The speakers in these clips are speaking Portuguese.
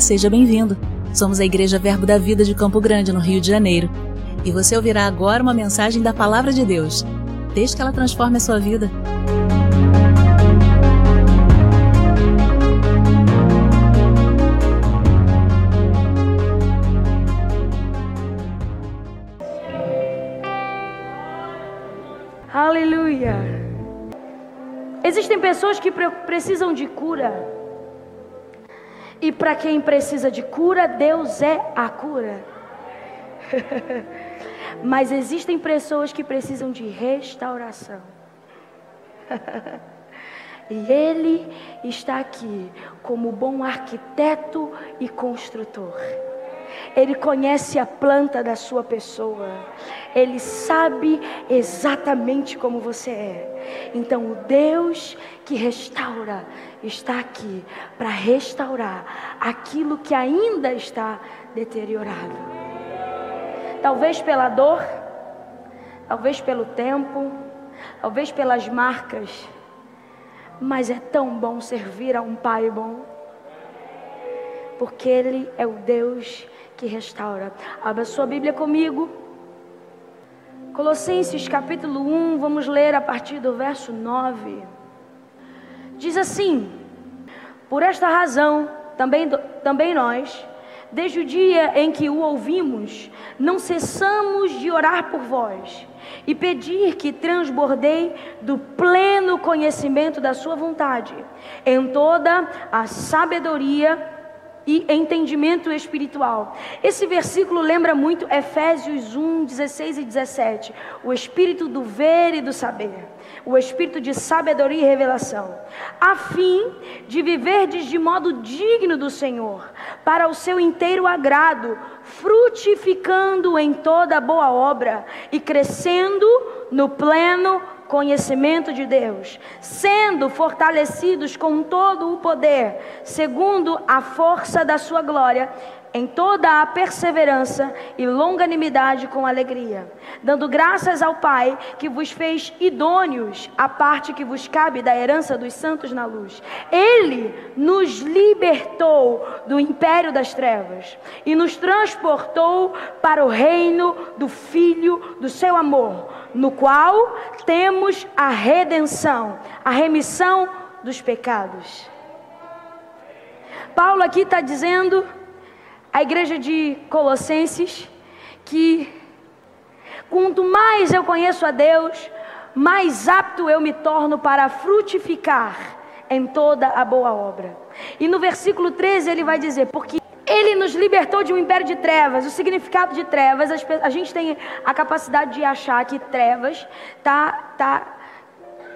Seja bem-vindo. Somos a Igreja Verbo da Vida de Campo Grande, no Rio de Janeiro. E você ouvirá agora uma mensagem da Palavra de Deus. Desde que ela transforme a sua vida. Aleluia. Existem pessoas que precisam de cura. E para quem precisa de cura, Deus é a cura. Mas existem pessoas que precisam de restauração. e Ele está aqui como bom arquiteto e construtor. Ele conhece a planta da sua pessoa. Ele sabe exatamente como você é. Então, o Deus que restaura está aqui para restaurar aquilo que ainda está deteriorado. Talvez pela dor, talvez pelo tempo, talvez pelas marcas, mas é tão bom servir a um Pai bom, porque Ele é o Deus que restaura. Abra sua Bíblia comigo. Colossenses capítulo 1, vamos ler a partir do verso 9. Diz assim: Por esta razão, também, também nós, desde o dia em que o ouvimos, não cessamos de orar por vós e pedir que transbordei do pleno conhecimento da Sua vontade, em toda a sabedoria e entendimento espiritual. Esse versículo lembra muito Efésios 1, 16 e 17. O espírito do ver e do saber. O espírito de sabedoria e revelação. A fim de viverdes de modo digno do Senhor, para o seu inteiro agrado, frutificando em toda boa obra e crescendo no pleno conhecimento de Deus, sendo fortalecidos com todo o poder, segundo a força da sua glória, em toda a perseverança e longanimidade com alegria, dando graças ao Pai que vos fez idôneos à parte que vos cabe da herança dos santos na luz. Ele nos libertou do império das trevas e nos transportou para o reino do Filho do seu amor, no qual temos a redenção, a remissão dos pecados. Paulo aqui está dizendo a igreja de Colossenses que quanto mais eu conheço a Deus, mais apto eu me torno para frutificar em toda a boa obra. E no versículo 13 ele vai dizer: Porque ele nos libertou de um império de trevas. O significado de trevas, a gente tem a capacidade de achar que trevas tá, tá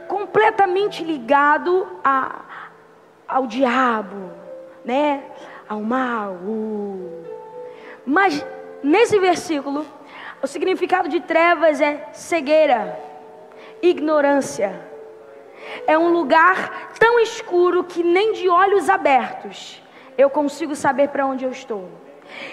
completamente ligado a, ao diabo, né? Ao mal. Uh. Mas nesse versículo, o significado de trevas é cegueira, ignorância. É um lugar tão escuro que nem de olhos abertos eu consigo saber para onde eu estou.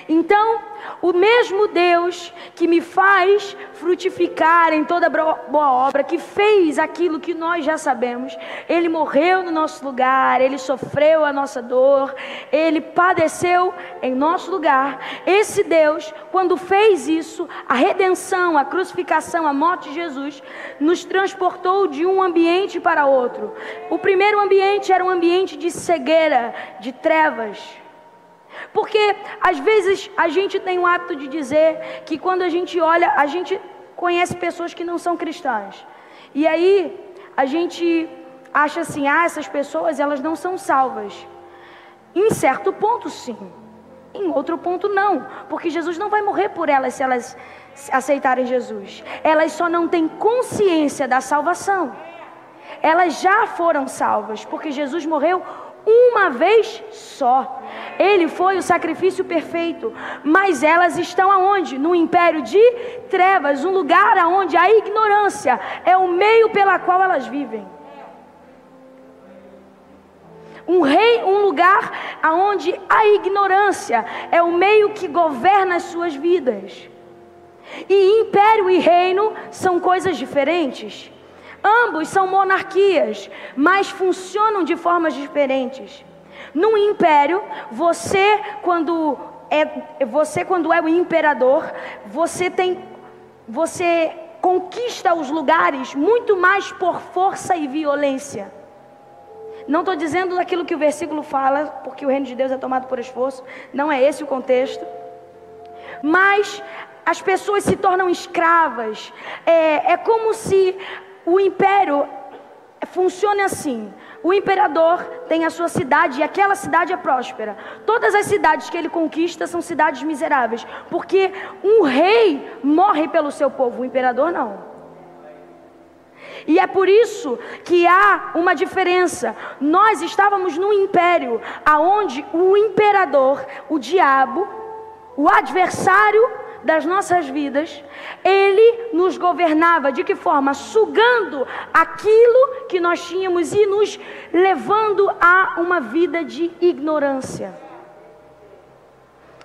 Então, o mesmo Deus que me faz frutificar em toda boa obra, que fez aquilo que nós já sabemos, Ele morreu no nosso lugar, Ele sofreu a nossa dor, Ele padeceu em nosso lugar. Esse Deus, quando fez isso, a redenção, a crucificação, a morte de Jesus, nos transportou de um ambiente para outro. O primeiro ambiente era um ambiente de cegueira, de trevas porque às vezes a gente tem o hábito de dizer que quando a gente olha, a gente conhece pessoas que não são cristãs. E aí a gente acha assim: ah, essas pessoas elas não são salvas. Em certo ponto, sim. Em outro ponto, não. Porque Jesus não vai morrer por elas se elas aceitarem Jesus. Elas só não têm consciência da salvação. Elas já foram salvas, porque Jesus morreu uma vez só. Ele foi o sacrifício perfeito, mas elas estão aonde? No império de trevas, um lugar aonde a ignorância é o meio pela qual elas vivem. Um rei, um lugar aonde a ignorância é o meio que governa as suas vidas. E império e reino são coisas diferentes. Ambos são monarquias, mas funcionam de formas diferentes. Num império, você quando é você quando é o imperador, você tem você conquista os lugares muito mais por força e violência. Não estou dizendo daquilo que o versículo fala, porque o reino de Deus é tomado por esforço, não é esse o contexto. Mas as pessoas se tornam escravas. É, é como se o império funcione assim. O imperador tem a sua cidade e aquela cidade é próspera. Todas as cidades que ele conquista são cidades miseráveis, porque um rei morre pelo seu povo, o imperador não. E é por isso que há uma diferença. Nós estávamos num império aonde o imperador, o diabo, o adversário das nossas vidas, ele nos governava de que forma? Sugando aquilo que nós tínhamos e nos levando a uma vida de ignorância.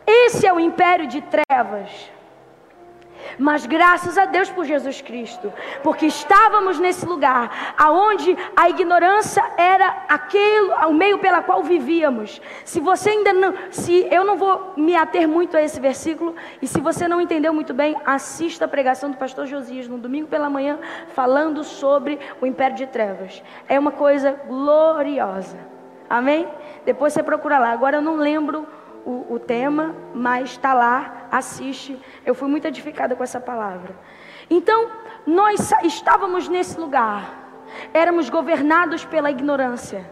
Esse é o império de trevas. Mas graças a Deus por Jesus Cristo, porque estávamos nesse lugar aonde a ignorância era aquele o meio pela qual vivíamos. Se você ainda não, se eu não vou me ater muito a esse versículo e se você não entendeu muito bem, assista a pregação do pastor Josias no domingo pela manhã falando sobre o império de trevas. É uma coisa gloriosa. Amém? Depois você procura lá. Agora eu não lembro o, o tema, mas está lá, assiste. Eu fui muito edificada com essa palavra. Então, nós estávamos nesse lugar, éramos governados pela ignorância.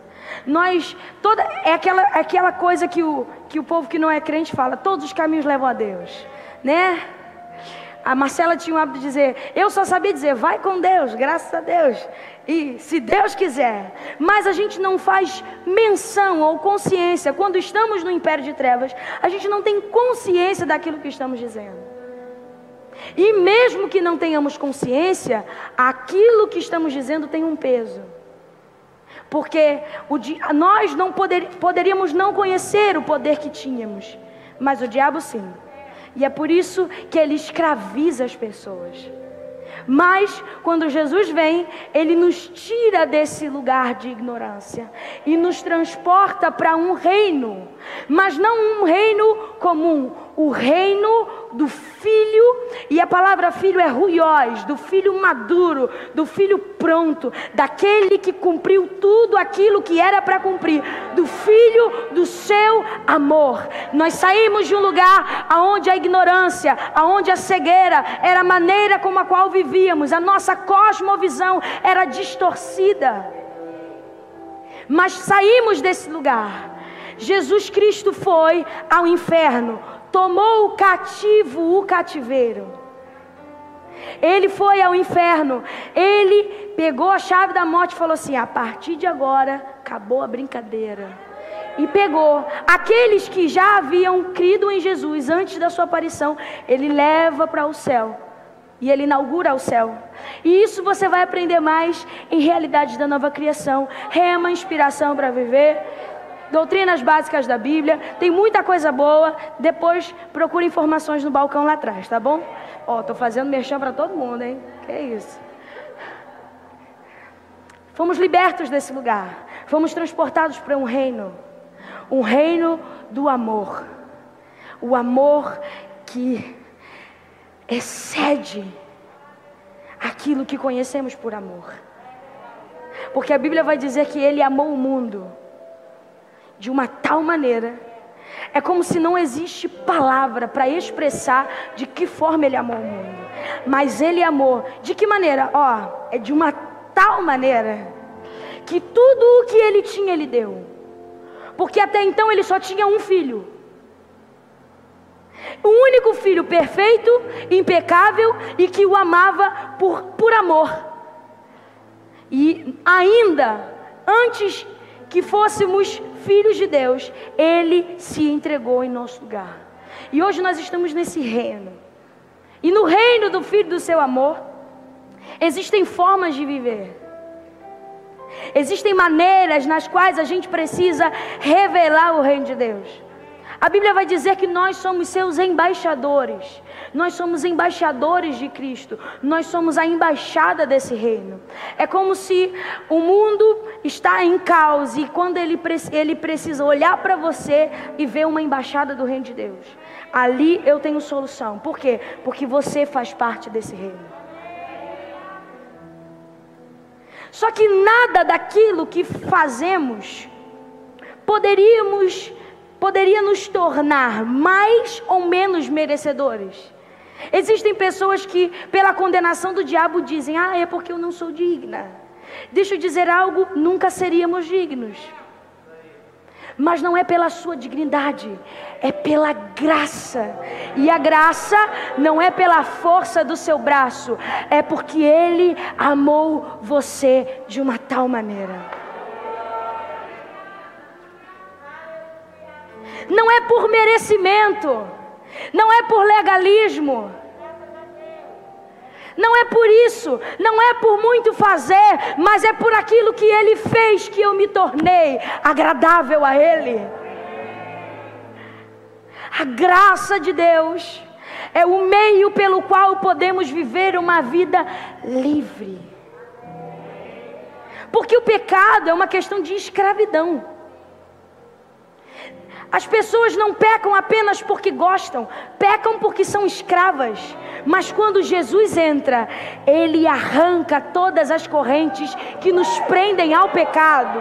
Nós, toda, é aquela, é aquela coisa que o, que o povo que não é crente fala: todos os caminhos levam a Deus, né? A Marcela tinha o hábito de dizer: Eu só sabia dizer, vai com Deus, graças a Deus. E se Deus quiser. Mas a gente não faz menção ou consciência. Quando estamos no império de trevas, a gente não tem consciência daquilo que estamos dizendo. E mesmo que não tenhamos consciência, aquilo que estamos dizendo tem um peso. Porque o, nós não poder, poderíamos não conhecer o poder que tínhamos, mas o diabo sim. E é por isso que ele escraviza as pessoas. Mas quando Jesus vem, ele nos tira desse lugar de ignorância e nos transporta para um reino, mas não um reino comum, o reino do filho, e a palavra filho é ruiós, do filho maduro, do filho pronto, daquele que cumpriu tudo aquilo que era para cumprir, do filho do seu amor. Nós saímos de um lugar aonde a ignorância, aonde a cegueira era a maneira como a qual vivíamos, a nossa cosmovisão era distorcida. Mas saímos desse lugar. Jesus Cristo foi ao inferno, tomou o cativo o cativeiro. Ele foi ao inferno, ele pegou a chave da morte e falou assim: a partir de agora acabou a brincadeira. E pegou aqueles que já haviam crido em Jesus antes da sua aparição, ele leva para o céu e ele inaugura o céu. E isso você vai aprender mais em realidade da nova criação. Rema, inspiração para viver doutrinas básicas da Bíblia, tem muita coisa boa. Depois procure informações no balcão lá atrás, tá bom? Ó, tô fazendo merchan para todo mundo, hein? Que isso? Fomos libertos desse lugar. Fomos transportados para um reino, um reino do amor. O amor que excede aquilo que conhecemos por amor. Porque a Bíblia vai dizer que ele amou o mundo de uma tal maneira. É como se não existe palavra para expressar de que forma ele amou o mundo. Mas ele amou. De que maneira? Ó, é de uma tal maneira que tudo o que ele tinha, ele deu. Porque até então ele só tinha um filho. O único filho perfeito, impecável e que o amava por, por amor. E ainda antes que fôssemos filhos de Deus, Ele se entregou em nosso lugar. E hoje nós estamos nesse reino. E no reino do Filho do seu amor, existem formas de viver. Existem maneiras nas quais a gente precisa revelar o reino de Deus. A Bíblia vai dizer que nós somos seus embaixadores. Nós somos embaixadores de Cristo. Nós somos a embaixada desse reino. É como se o mundo está em caos e quando ele, ele precisa olhar para você e ver uma embaixada do reino de Deus. Ali eu tenho solução. Por quê? Porque você faz parte desse reino. Só que nada daquilo que fazemos poderíamos poderia nos tornar mais ou menos merecedores. Existem pessoas que, pela condenação do diabo, dizem: Ah, é porque eu não sou digna. Deixa eu dizer algo: nunca seríamos dignos. Mas não é pela sua dignidade, é pela graça. E a graça não é pela força do seu braço, é porque Ele amou você de uma tal maneira. Não é por merecimento, não é por legalismo, não é por isso, não é por muito fazer, mas é por aquilo que Ele fez que eu me tornei agradável a Ele. A graça de Deus é o meio pelo qual podemos viver uma vida livre. Porque o pecado é uma questão de escravidão. As pessoas não pecam apenas porque gostam, pecam porque são escravas. Mas quando Jesus entra, ele arranca todas as correntes que nos prendem ao pecado.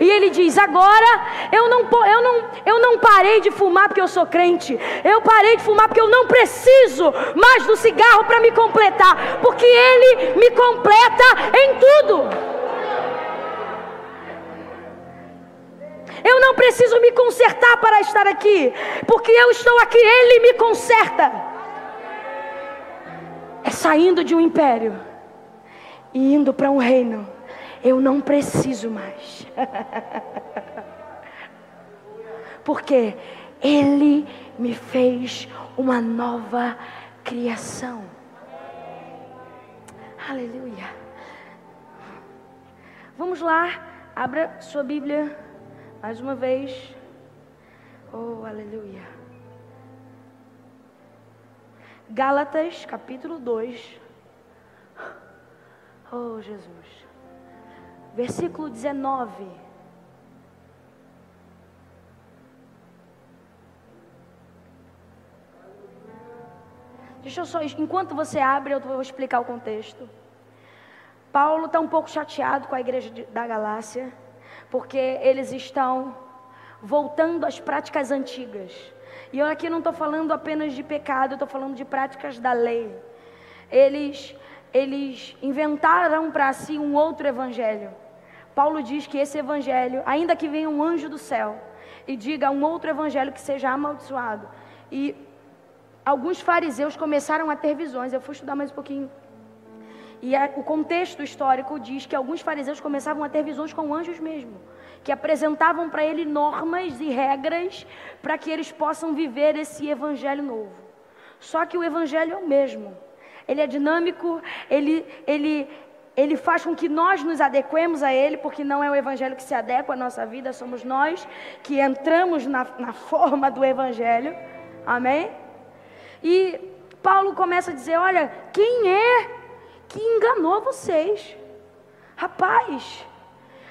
E ele diz: Agora eu não, eu, não, eu não parei de fumar porque eu sou crente. Eu parei de fumar porque eu não preciso mais do cigarro para me completar. Porque ele me completa em tudo. Eu não preciso me consertar para estar aqui, porque eu estou aqui, Ele me conserta. É saindo de um império e indo para um reino. Eu não preciso mais. porque Ele me fez uma nova criação. Aleluia. Vamos lá, abra sua Bíblia mais uma vez. Oh, aleluia. Gálatas, capítulo 2. Oh, Jesus. Versículo 19. Deixa eu só, enquanto você abre, eu vou explicar o contexto. Paulo está um pouco chateado com a igreja da Galácia porque eles estão voltando às práticas antigas. E eu aqui não estou falando apenas de pecado, eu estou falando de práticas da lei. Eles, eles inventaram para si um outro evangelho. Paulo diz que esse evangelho, ainda que venha um anjo do céu e diga um outro evangelho que seja amaldiçoado, e alguns fariseus começaram a ter visões. Eu fui estudar mais um pouquinho e a, o contexto histórico diz que alguns fariseus começavam a ter visões com anjos mesmo, que apresentavam para ele normas e regras para que eles possam viver esse evangelho novo. Só que o evangelho é o mesmo. Ele é dinâmico, ele, ele, ele faz com que nós nos adequemos a ele, porque não é o evangelho que se adequa à nossa vida, somos nós que entramos na, na forma do evangelho. Amém? E Paulo começa a dizer: olha, quem é que enganou vocês. Rapaz,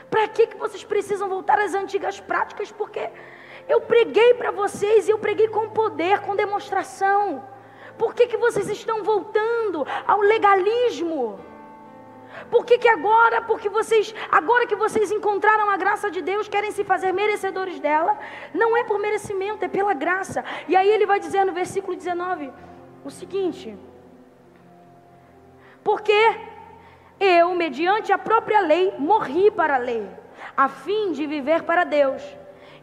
para que, que vocês precisam voltar às antigas práticas? Porque eu preguei para vocês e eu preguei com poder, com demonstração. Por que, que vocês estão voltando ao legalismo? Por que, que agora, porque vocês, agora que vocês encontraram a graça de Deus, querem se fazer merecedores dela? Não é por merecimento, é pela graça. E aí ele vai dizer no versículo 19 o seguinte: porque eu, mediante a própria lei, morri para a lei, a fim de viver para Deus.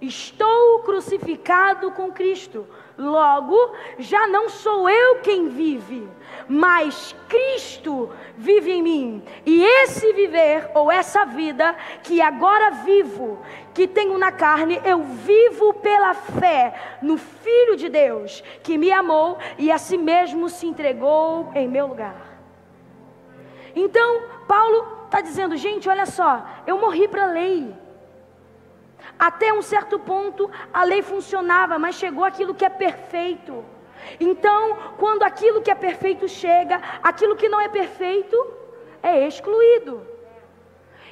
Estou crucificado com Cristo. Logo, já não sou eu quem vive, mas Cristo vive em mim. E esse viver, ou essa vida que agora vivo, que tenho na carne, eu vivo pela fé no Filho de Deus, que me amou e a si mesmo se entregou em meu lugar. Então, Paulo está dizendo: gente, olha só, eu morri para a lei. até um certo ponto a lei funcionava, mas chegou aquilo que é perfeito. Então, quando aquilo que é perfeito chega, aquilo que não é perfeito é excluído.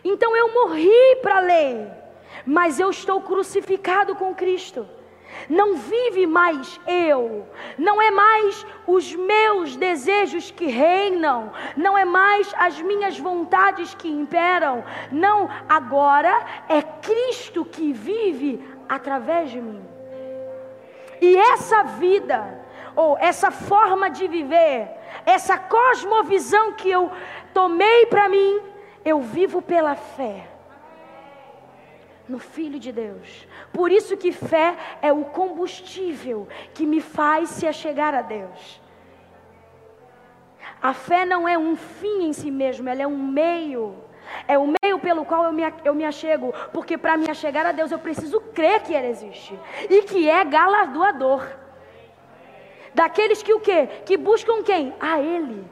Então eu morri para a lei, mas eu estou crucificado com Cristo. Não vive mais eu, não é mais os meus desejos que reinam, não é mais as minhas vontades que imperam, não, agora é Cristo que vive através de mim. E essa vida, ou essa forma de viver, essa cosmovisão que eu tomei para mim, eu vivo pela fé no Filho de Deus. Por isso que fé é o combustível que me faz se achegar a Deus. A fé não é um fim em si mesmo, ela é um meio. É o meio pelo qual eu me, eu me achego. Porque para me achegar a Deus eu preciso crer que Ele existe. E que é galardoador. Daqueles que o quê? Que buscam quem? A Ele.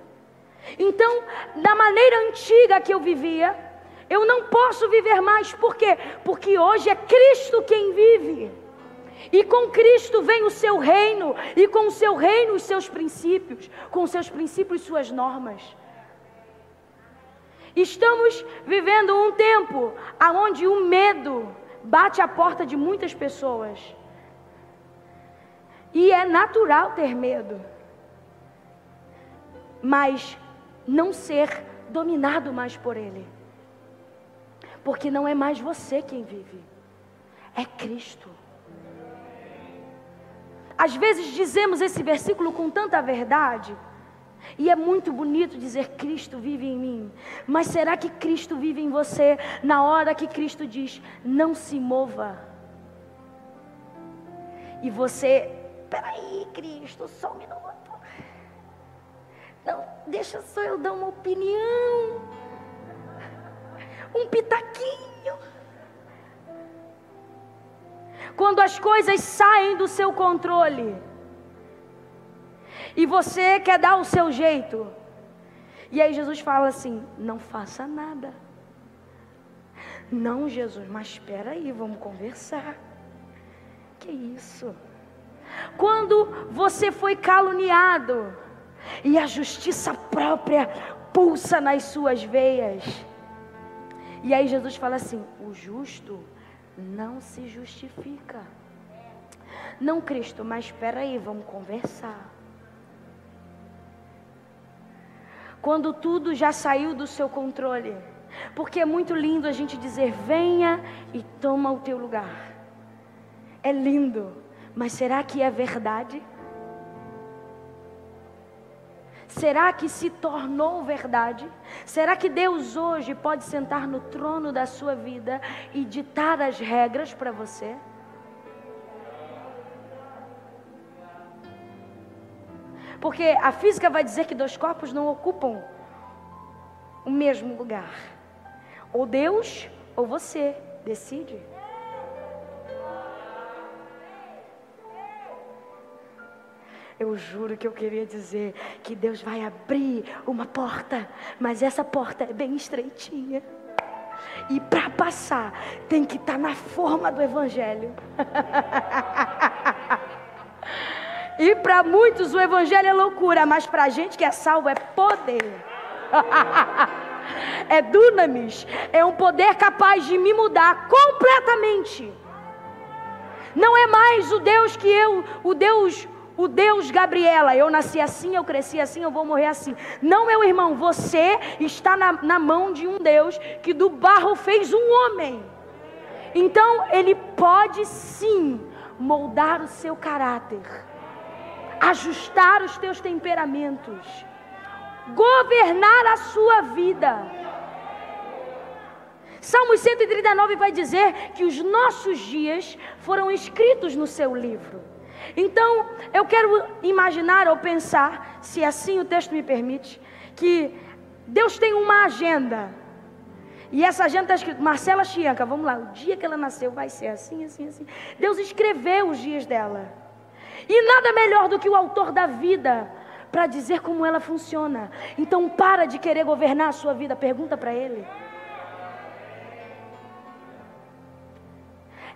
Então, da maneira antiga que eu vivia, eu não posso viver mais, por quê? Porque hoje é Cristo quem vive. E com Cristo vem o seu reino, e com o seu reino os seus princípios, com os seus princípios suas normas. Estamos vivendo um tempo onde o medo bate a porta de muitas pessoas. E é natural ter medo. Mas não ser dominado mais por ele. Porque não é mais você quem vive, é Cristo. Às vezes dizemos esse versículo com tanta verdade, e é muito bonito dizer Cristo vive em mim, mas será que Cristo vive em você na hora que Cristo diz não se mova? E você, peraí, Cristo, só um minuto. Não, deixa só eu dar uma opinião um pitaquinho. Quando as coisas saem do seu controle e você quer dar o seu jeito, e aí Jesus fala assim: não faça nada. Não, Jesus, mas espera aí, vamos conversar. Que isso? Quando você foi caluniado e a justiça própria pulsa nas suas veias, e aí Jesus fala assim: o justo não se justifica. Não, Cristo, mas espera aí, vamos conversar. Quando tudo já saiu do seu controle, porque é muito lindo a gente dizer: venha e toma o teu lugar. É lindo, mas será que é verdade? Será que se tornou verdade? Será que Deus hoje pode sentar no trono da sua vida e ditar as regras para você? Porque a física vai dizer que dois corpos não ocupam o mesmo lugar. Ou Deus ou você decide. Eu juro que eu queria dizer que Deus vai abrir uma porta, mas essa porta é bem estreitinha. E para passar, tem que estar tá na forma do Evangelho. e para muitos o Evangelho é loucura, mas para a gente que é salvo é poder. é dunamis, é um poder capaz de me mudar completamente. Não é mais o Deus que eu, o Deus o Deus Gabriela, eu nasci assim, eu cresci assim, eu vou morrer assim. Não, meu irmão, você está na, na mão de um Deus que do barro fez um homem. Então, ele pode sim moldar o seu caráter, ajustar os teus temperamentos, governar a sua vida. Salmo 139 vai dizer que os nossos dias foram escritos no seu livro. Então, eu quero imaginar ou pensar, se assim o texto me permite, que Deus tem uma agenda. E essa agenda está escrito, Marcela Chianca, vamos lá, o dia que ela nasceu vai ser assim, assim, assim. Deus escreveu os dias dela. E nada melhor do que o autor da vida para dizer como ela funciona. Então para de querer governar a sua vida, pergunta para ele.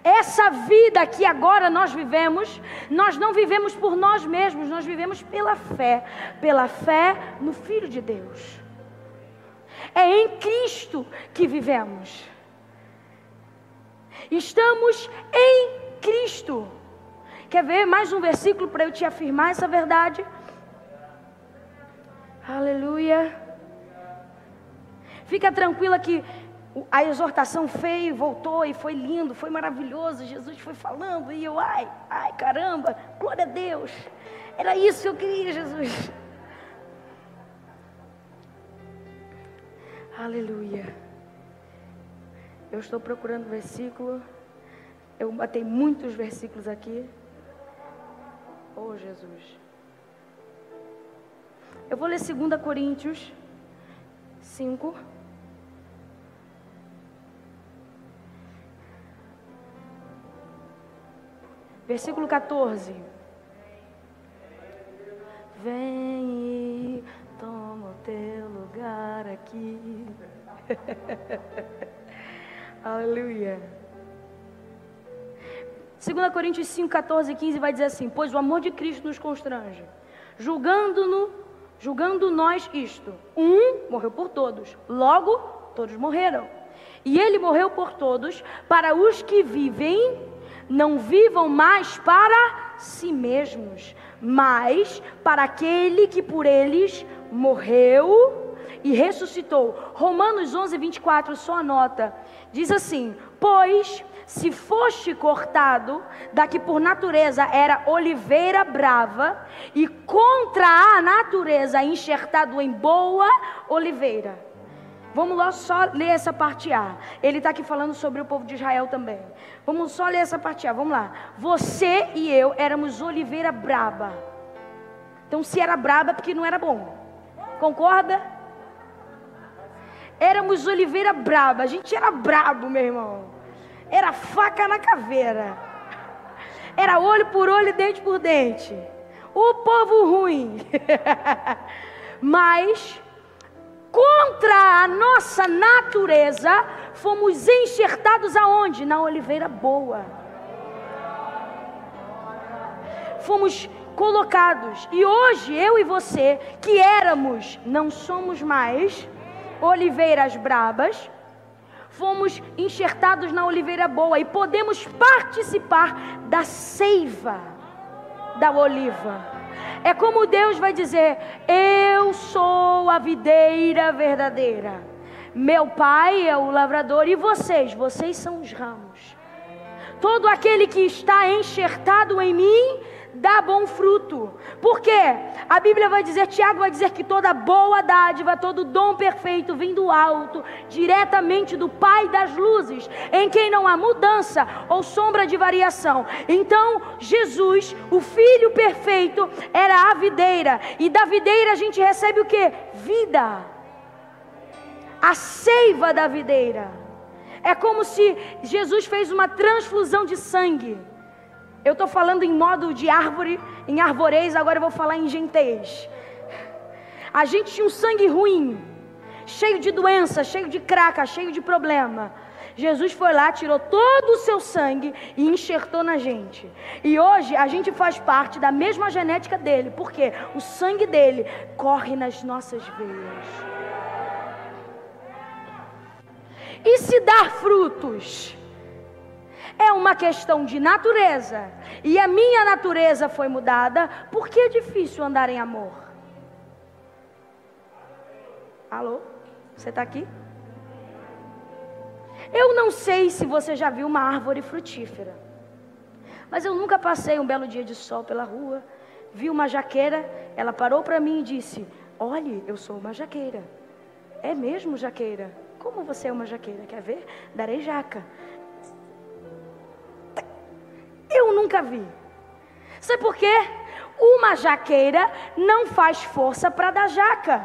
Essa vida que agora nós vivemos, nós não vivemos por nós mesmos, nós vivemos pela fé, pela fé no Filho de Deus. É em Cristo que vivemos. Estamos em Cristo. Quer ver mais um versículo para eu te afirmar essa verdade? Aleluia. Fica tranquila que a exortação feia e voltou e foi lindo, foi maravilhoso. Jesus foi falando e eu, ai, ai, caramba, glória a Deus. Era isso que eu queria, Jesus. Aleluia. Eu estou procurando o versículo. Eu batei muitos versículos aqui. Oh, Jesus. Eu vou ler 2 Coríntios 5. Versículo 14. Vem e toma o teu lugar aqui. Aleluia. 2 Coríntios 5, 14 e 15 vai dizer assim: Pois o amor de Cristo nos constrange, julgando-no, julgando nós isto: um morreu por todos, logo todos morreram. E ele morreu por todos, para os que vivem não vivam mais para si mesmos, mas para aquele que por eles morreu e ressuscitou. Romanos 11, 24, só anota. Diz assim: Pois se foste cortado da que por natureza era oliveira brava, e contra a natureza enxertado em boa oliveira Vamos lá só ler essa parte A. Ele está aqui falando sobre o povo de Israel também. Vamos só ler essa parte A. Vamos lá. Você e eu éramos oliveira braba. Então, se era braba, é porque não era bom. Concorda? Éramos oliveira braba. A gente era brabo, meu irmão. Era faca na caveira. Era olho por olho, dente por dente. O povo ruim. Mas contra a nossa natureza, fomos enxertados aonde? Na oliveira boa. Fomos colocados. E hoje eu e você, que éramos, não somos mais oliveiras brabas, fomos enxertados na oliveira boa e podemos participar da seiva da oliva. É como Deus vai dizer: Eu sou a videira verdadeira. Meu pai é o lavrador e vocês, vocês são os ramos. Todo aquele que está enxertado em mim dá bom fruto. Por quê? A Bíblia vai dizer, Tiago vai dizer que toda boa dádiva, todo dom perfeito vem do alto, diretamente do Pai das luzes, em quem não há mudança ou sombra de variação. Então, Jesus, o Filho perfeito, era a videira, e da videira a gente recebe o que? Vida. A seiva da videira. É como se Jesus fez uma transfusão de sangue eu estou falando em modo de árvore, em arvorez, agora eu vou falar em gentez. A gente tinha um sangue ruim, cheio de doença, cheio de craca, cheio de problema. Jesus foi lá, tirou todo o seu sangue e enxertou na gente. E hoje a gente faz parte da mesma genética dele, porque o sangue dele corre nas nossas veias. E se dar frutos? Uma questão de natureza, e a minha natureza foi mudada, por que é difícil andar em amor? Alô? Você está aqui? Eu não sei se você já viu uma árvore frutífera, mas eu nunca passei um belo dia de sol pela rua, vi uma jaqueira, ela parou para mim e disse: Olhe, eu sou uma jaqueira. É mesmo, jaqueira? Como você é uma jaqueira? Quer ver? Darei jaca. Nunca vi. Sabe por quê? Uma jaqueira não faz força para dar jaca,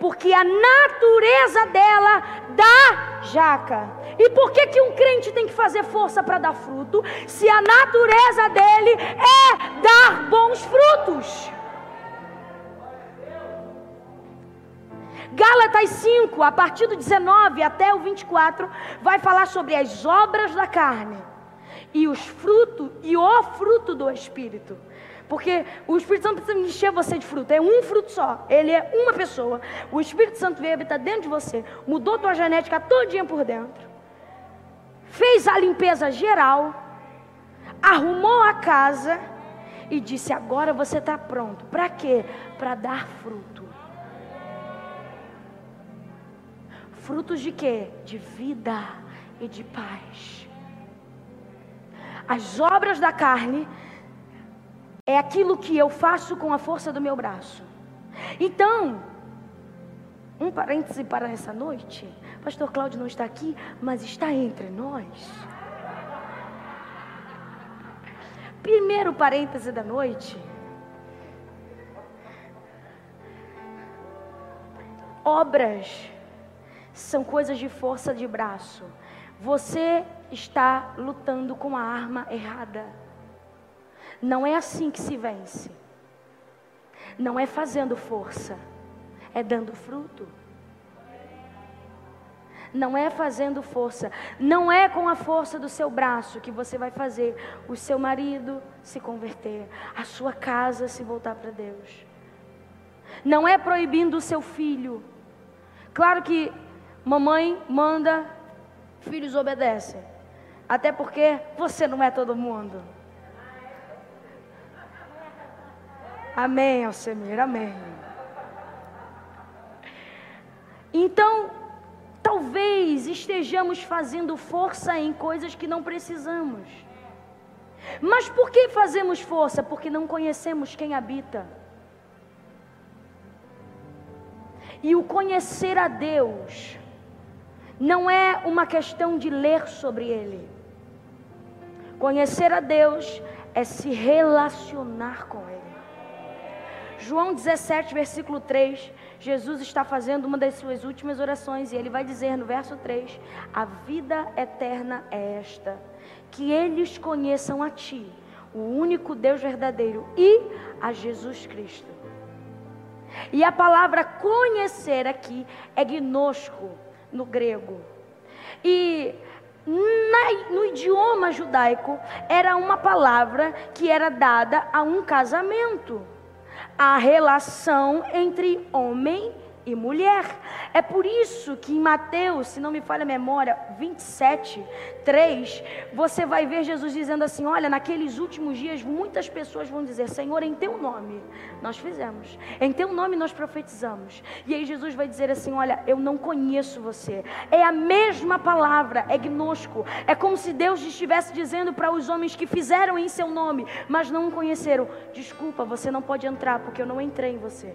porque a natureza dela dá jaca. E por que, que um crente tem que fazer força para dar fruto, se a natureza dele é dar bons frutos? Gálatas 5, a partir do 19 até o 24, vai falar sobre as obras da carne e os frutos e o fruto do Espírito. Porque o Espírito Santo precisa encher você de fruto. É um fruto só. Ele é uma pessoa. O Espírito Santo veio habitar dentro de você. Mudou tua genética todinha por dentro. Fez a limpeza geral. Arrumou a casa. E disse: Agora você está pronto. Para quê? Para dar fruto. Frutos de quê? De vida e de paz. As obras da carne é aquilo que eu faço com a força do meu braço. Então, um parêntese para essa noite. Pastor Cláudio não está aqui, mas está entre nós. Primeiro parêntese da noite. Obras são coisas de força de braço. Você está lutando com a arma errada. Não é assim que se vence. Não é fazendo força, é dando fruto. Não é fazendo força, não é com a força do seu braço que você vai fazer o seu marido se converter, a sua casa se voltar para Deus. Não é proibindo o seu filho. Claro que mamãe manda, filhos obedecem. Até porque você não é todo mundo. Amém, Alcemir, amém. Então, talvez estejamos fazendo força em coisas que não precisamos. Mas por que fazemos força? Porque não conhecemos quem habita. E o conhecer a Deus não é uma questão de ler sobre Ele. Conhecer a Deus é se relacionar com Ele. João 17, versículo 3, Jesus está fazendo uma das suas últimas orações e ele vai dizer no verso 3: A vida eterna é esta, que eles conheçam a Ti, o único Deus verdadeiro, e a Jesus Cristo. E a palavra conhecer aqui é gnosco no grego. E na, no idioma judaico era uma palavra que era dada a um casamento. A relação entre homem e mulher. É por isso que em Mateus, se não me falha a memória, 27, 3, você vai ver Jesus dizendo assim: Olha, naqueles últimos dias muitas pessoas vão dizer: Senhor, em teu nome nós fizemos, em teu nome nós profetizamos. E aí Jesus vai dizer assim: Olha, eu não conheço você. É a mesma palavra, é gnosco. É como se Deus estivesse dizendo para os homens que fizeram em seu nome, mas não o conheceram: Desculpa, você não pode entrar porque eu não entrei em você.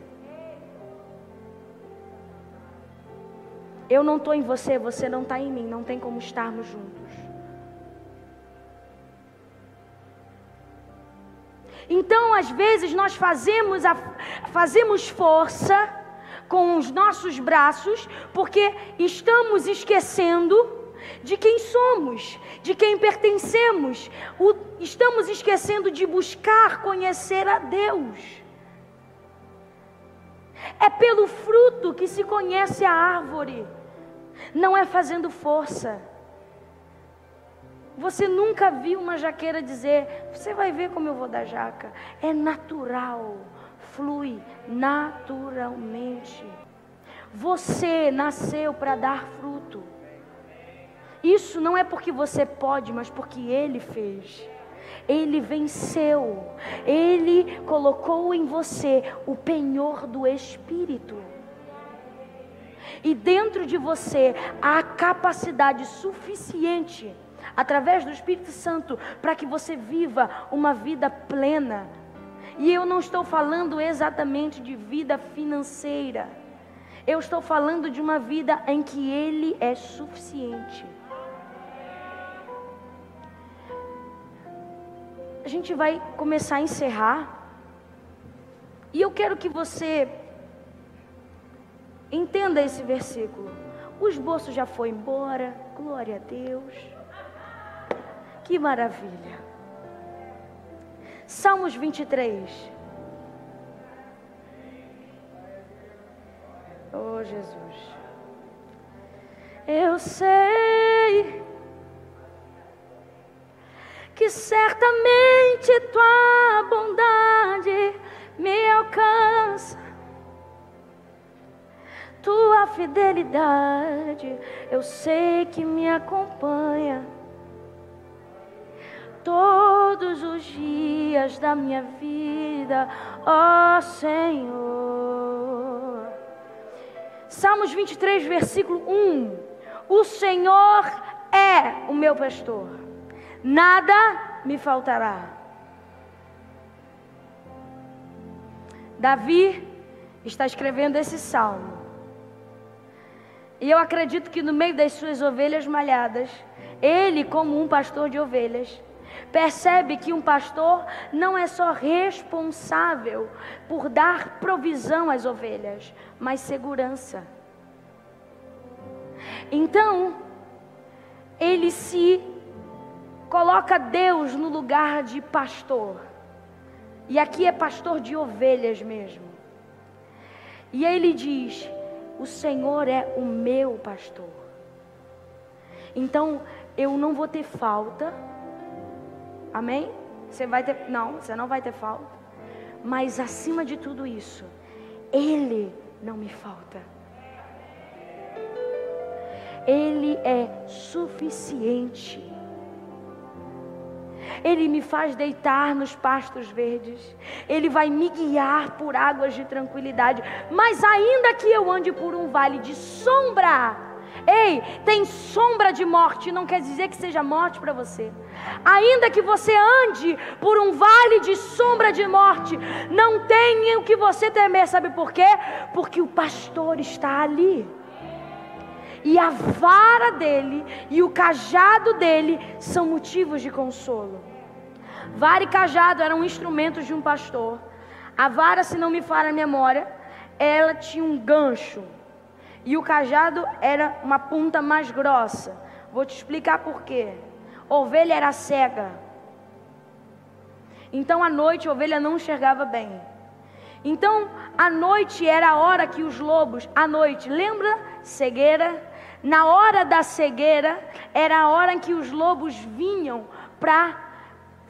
Eu não estou em você, você não está em mim, não tem como estarmos juntos. Então, às vezes, nós fazemos, a, fazemos força com os nossos braços, porque estamos esquecendo de quem somos, de quem pertencemos, o, estamos esquecendo de buscar conhecer a Deus. É pelo fruto que se conhece a árvore, não é fazendo força. Você nunca viu uma jaqueira dizer: Você vai ver como eu vou dar jaca. É natural, flui naturalmente. Você nasceu para dar fruto. Isso não é porque você pode, mas porque Ele fez. Ele venceu. Ele colocou em você o penhor do Espírito. E dentro de você há capacidade suficiente, através do Espírito Santo, para que você viva uma vida plena. E eu não estou falando exatamente de vida financeira. Eu estou falando de uma vida em que Ele é suficiente. A gente vai começar a encerrar. E eu quero que você entenda esse versículo. O esboço já foi embora, glória a Deus. Que maravilha. Salmos 23. Oh, Jesus. Eu sei que certamente tua bondade me alcança. Tua fidelidade eu sei que me acompanha todos os dias da minha vida, ó Senhor. Salmos 23, versículo 1. O Senhor é o meu pastor, nada me faltará. Davi está escrevendo esse salmo. E eu acredito que no meio das suas ovelhas malhadas, ele, como um pastor de ovelhas, Percebe que um pastor não é só responsável por dar provisão às ovelhas, mas segurança. Então, ele se coloca Deus no lugar de pastor. E aqui é pastor de ovelhas mesmo. E ele diz: O Senhor é o meu pastor. Então eu não vou ter falta Amém? Você vai ter, não, você não vai ter falta. Mas acima de tudo isso, ele não me falta. Ele é suficiente. Ele me faz deitar nos pastos verdes. Ele vai me guiar por águas de tranquilidade. Mas ainda que eu ande por um vale de sombra, Ei, tem sombra de morte, não quer dizer que seja morte para você. Ainda que você ande por um vale de sombra de morte, não tenha o que você temer, sabe por quê? Porque o pastor está ali. E a vara dele e o cajado dele são motivos de consolo. Vara e cajado eram instrumentos de um pastor. A vara, se não me falha a memória, ela tinha um gancho e o cajado era uma ponta mais grossa. Vou te explicar por quê. Ovelha era cega. Então à noite a ovelha não enxergava bem. Então à noite era a hora que os lobos, à noite, lembra? Cegueira. Na hora da cegueira era a hora em que os lobos vinham para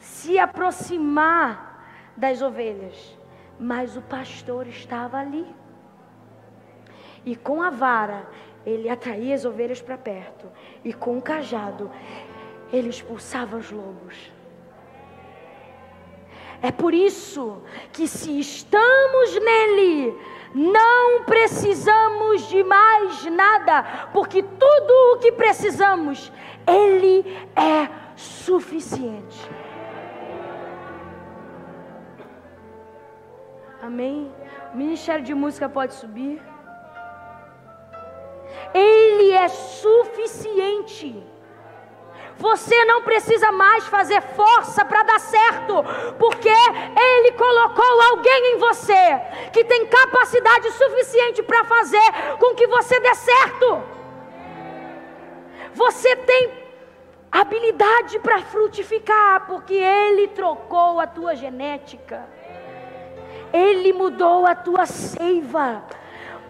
se aproximar das ovelhas. Mas o pastor estava ali. E com a vara ele atraía as ovelhas para perto. E com o cajado ele expulsava os lobos. É por isso que, se estamos nele, não precisamos de mais nada, porque tudo o que precisamos, Ele é suficiente. Amém? O Ministério de Música pode subir. Ele é suficiente. Você não precisa mais fazer força para dar certo, porque Ele colocou alguém em você que tem capacidade suficiente para fazer com que você dê certo. Você tem habilidade para frutificar, porque Ele trocou a tua genética, Ele mudou a tua seiva.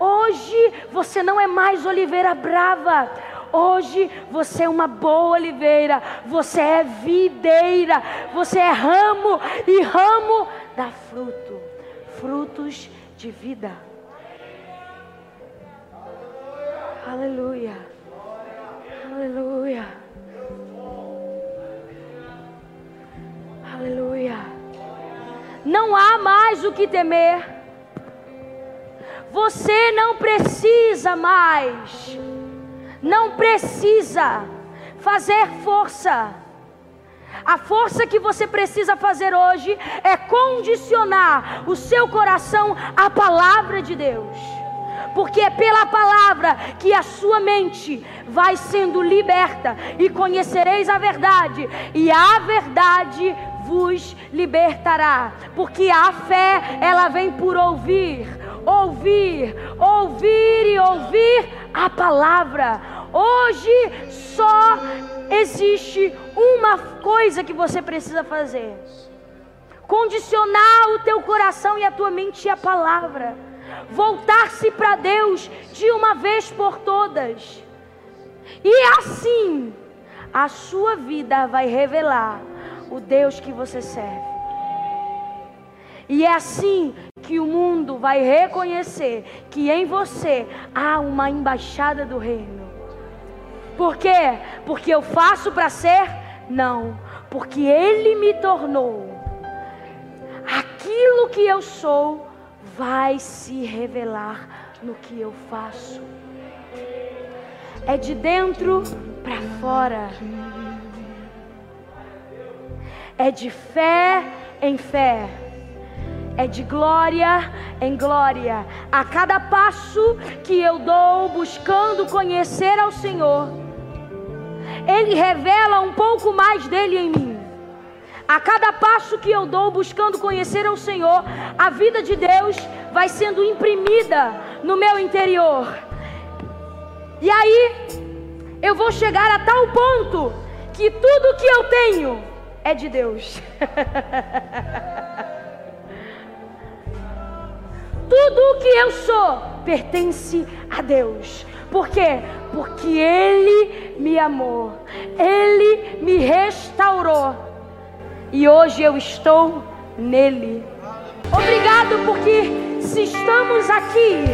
Hoje você não é mais oliveira brava. Hoje você é uma boa oliveira, você é videira, você é ramo e ramo dá fruto, frutos de vida. Aleluia. Aleluia. Aleluia. Não há mais o que temer. Você não precisa mais, não precisa fazer força. A força que você precisa fazer hoje é condicionar o seu coração à palavra de Deus. Porque é pela palavra que a sua mente vai sendo liberta e conhecereis a verdade, e a verdade vos libertará. Porque a fé, ela vem por ouvir ouvir, ouvir e ouvir a palavra. Hoje só existe uma coisa que você precisa fazer: condicionar o teu coração e a tua mente à palavra, voltar-se para Deus de uma vez por todas, e assim a sua vida vai revelar o Deus que você serve. E é assim que o mundo vai reconhecer que em você há uma embaixada do reino. Por quê? Porque eu faço para ser? Não, porque Ele me tornou. Aquilo que eu sou vai se revelar no que eu faço. É de dentro para fora. É de fé em fé é de glória em glória. A cada passo que eu dou buscando conhecer ao Senhor, Ele revela um pouco mais dele em mim. A cada passo que eu dou buscando conhecer ao Senhor, a vida de Deus vai sendo imprimida no meu interior. E aí, eu vou chegar a tal ponto que tudo que eu tenho é de Deus. Tudo o que eu sou pertence a Deus. Por quê? Porque Ele me amou, Ele me restaurou e hoje eu estou nele. Obrigado porque se estamos aqui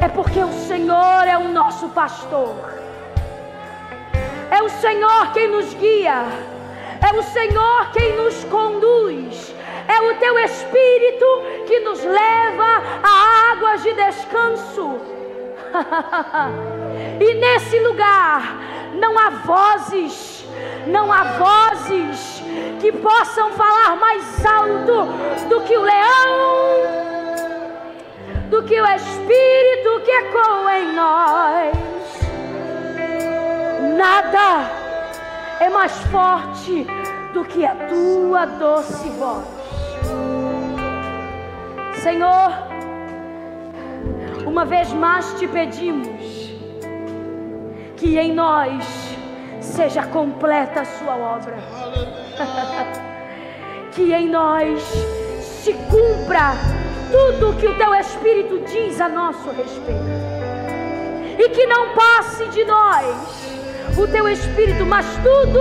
é porque o Senhor é o nosso pastor. É o Senhor quem nos guia. É o Senhor quem nos conduz. É o teu espírito que nos leva a águas de descanso. e nesse lugar não há vozes, não há vozes que possam falar mais alto do que o leão, do que o espírito que ecoa em nós. Nada é mais forte do que a tua doce voz. Senhor, uma vez mais te pedimos que em nós seja completa a sua obra. que em nós se cumpra tudo que o teu Espírito diz a nosso respeito. E que não passe de nós o teu Espírito, mas tudo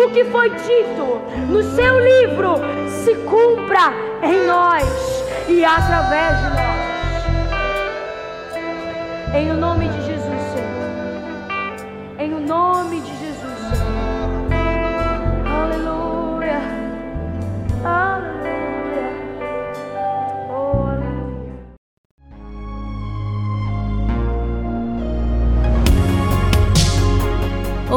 o que foi dito no seu livro se cumpra em nós e através de nós. Em o nome de Jesus, Senhor. Em o nome de